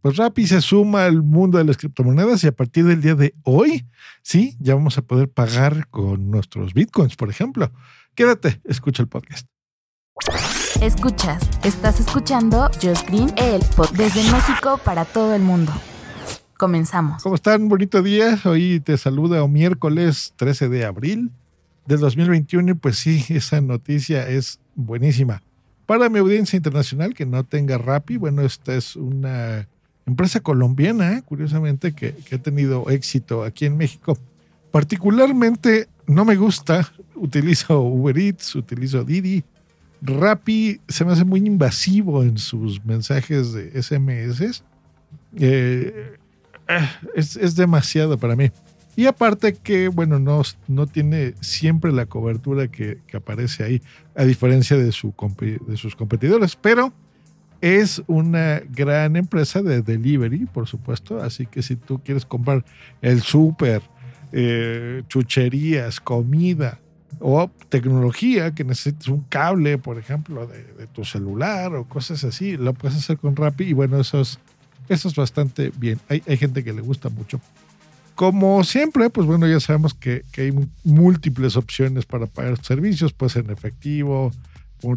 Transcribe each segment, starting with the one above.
pues Rappi se suma al mundo de las criptomonedas y a partir del día de hoy, sí, ya vamos a poder pagar con nuestros bitcoins, por ejemplo. Quédate, escucha el podcast. Escuchas, estás escuchando Just Green, el podcast desde México para todo el mundo. Comenzamos. ¿Cómo están? Bonito día. Hoy te saluda o miércoles 13 de abril del 2021 y pues sí, esa noticia es buenísima. Para mi audiencia internacional que no tenga Rappi, bueno, esta es una empresa colombiana, curiosamente, que, ha tenido éxito aquí en México. Particularmente no me gusta, utilizo Uber Eats, utilizo Didi. Rappi se me hace muy invasivo en sus mensajes de SMS. Eh, eh, es, demasiado para mí. Y aparte que, bueno, no, no tiene siempre la cobertura que, aparece ahí, a diferencia de, su, de sus competidores. Pero es una gran empresa de delivery, por supuesto. Así que si tú quieres comprar el súper, eh, chucherías, comida o tecnología, que necesites un cable, por ejemplo, de, tu celular o cosas así, lo puedes hacer con Rappi. Y bueno, eso es, eso es bastante bien. Hay, hay gente que le gusta mucho. Como siempre, pues bueno, ya sabemos que, que hay múltiples opciones para pagar servicios, pues en efectivo,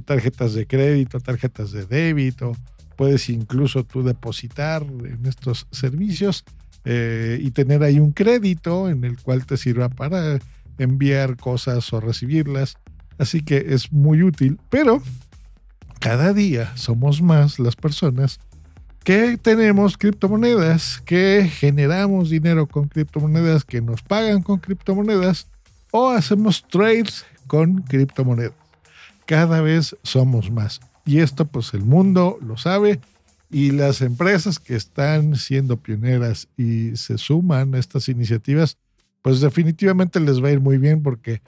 tarjetas de crédito, tarjetas de débito. Puedes incluso tú depositar en estos servicios eh, y tener ahí un crédito en el cual te sirva para enviar cosas o recibirlas. Así que es muy útil, pero cada día somos más las personas que tenemos criptomonedas, que generamos dinero con criptomonedas, que nos pagan con criptomonedas o hacemos trades con criptomonedas cada vez somos más. Y esto pues el mundo lo sabe y las empresas que están siendo pioneras y se suman a estas iniciativas, pues definitivamente les va a ir muy bien porque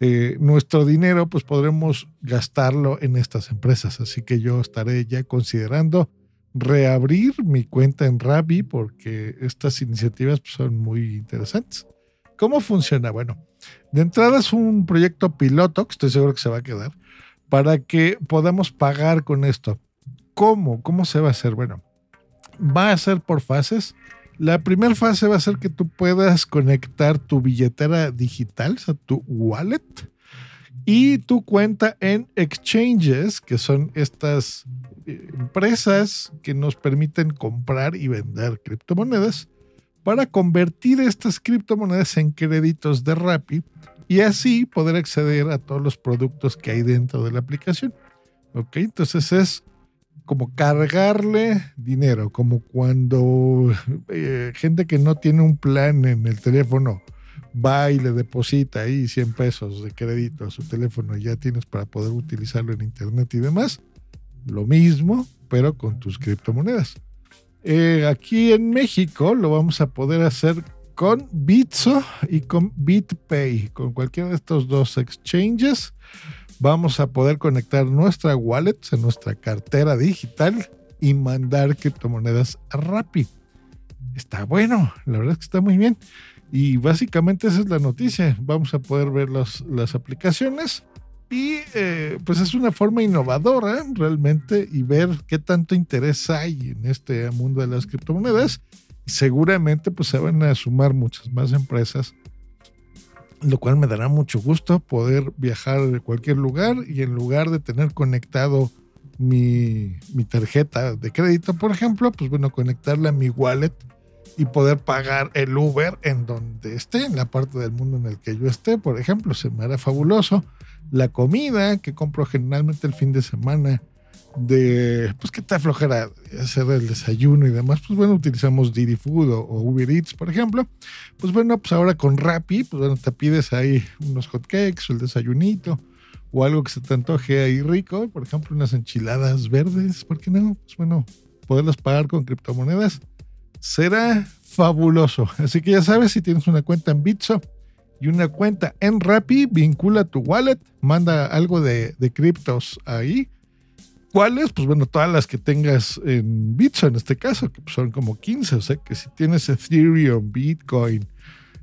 eh, nuestro dinero pues podremos gastarlo en estas empresas. Así que yo estaré ya considerando reabrir mi cuenta en Rappi porque estas iniciativas pues, son muy interesantes. ¿Cómo funciona? Bueno, de entrada es un proyecto piloto que estoy seguro que se va a quedar para que podamos pagar con esto. ¿Cómo? ¿Cómo se va a hacer? Bueno, va a ser por fases. La primera fase va a ser que tú puedas conectar tu billetera digital, o sea, tu wallet, y tu cuenta en exchanges, que son estas eh, empresas que nos permiten comprar y vender criptomonedas, para convertir estas criptomonedas en créditos de Rappi y así poder acceder a todos los productos que hay dentro de la aplicación. ¿Ok? Entonces es como cargarle dinero, como cuando eh, gente que no tiene un plan en el teléfono va y le deposita ahí 100 pesos de crédito a su teléfono y ya tienes para poder utilizarlo en internet y demás. Lo mismo, pero con tus criptomonedas. Eh, aquí en México lo vamos a poder hacer con Bitso y con BitPay. Con cualquiera de estos dos exchanges vamos a poder conectar nuestra wallet, en nuestra cartera digital y mandar criptomonedas a Rappi. Está bueno, la verdad es que está muy bien. Y básicamente esa es la noticia. Vamos a poder ver las aplicaciones y eh, pues es una forma innovadora realmente y ver qué tanto interés hay en este mundo de las criptomonedas seguramente pues se van a sumar muchas más empresas, lo cual me dará mucho gusto poder viajar de cualquier lugar y en lugar de tener conectado mi, mi tarjeta de crédito, por ejemplo, pues bueno, conectarla a mi wallet y poder pagar el Uber en donde esté, en la parte del mundo en el que yo esté, por ejemplo, se me hará fabuloso. La comida que compro generalmente el fin de semana de, pues que te flojera hacer el desayuno y demás, pues bueno, utilizamos Didi Food o, Uber Eats, por ejemplo. Pues bueno, pues ahora con Rappi, pues bueno, te pides ahí unos hotcakes o el desayunito o algo que se te antoje ahí rico, por ejemplo, unas enchiladas verdes, ¿por qué no? Pues bueno, poderlas pagar con criptomonedas será fabuloso. Así que ya sabes, si tienes una cuenta en Bitso y una cuenta en Rappi, vincula tu wallet, manda algo de, de criptos ahí ¿Cuáles? Pues bueno, todas las que tengas en Bitso en este caso, que son como 15. O sea que si tienes Ethereum, Bitcoin,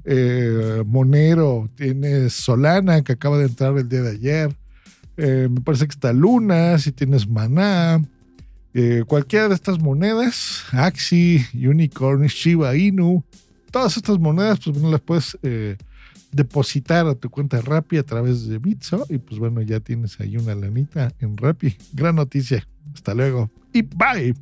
eh, Monero, tienes Solana que acaba de entrar el día de ayer, eh, me parece que está Luna, si tienes Maná, Eh, cualquiera de estas monedas, Axi, Unicorn, Shiba Inu, todas estas monedas, pues bueno, las puedes eh, depositar a tu cuenta Rappi a través de Bitso y pues bueno, ya tienes ahí una lanita en Rappi. Gran noticia. Hasta luego y bye.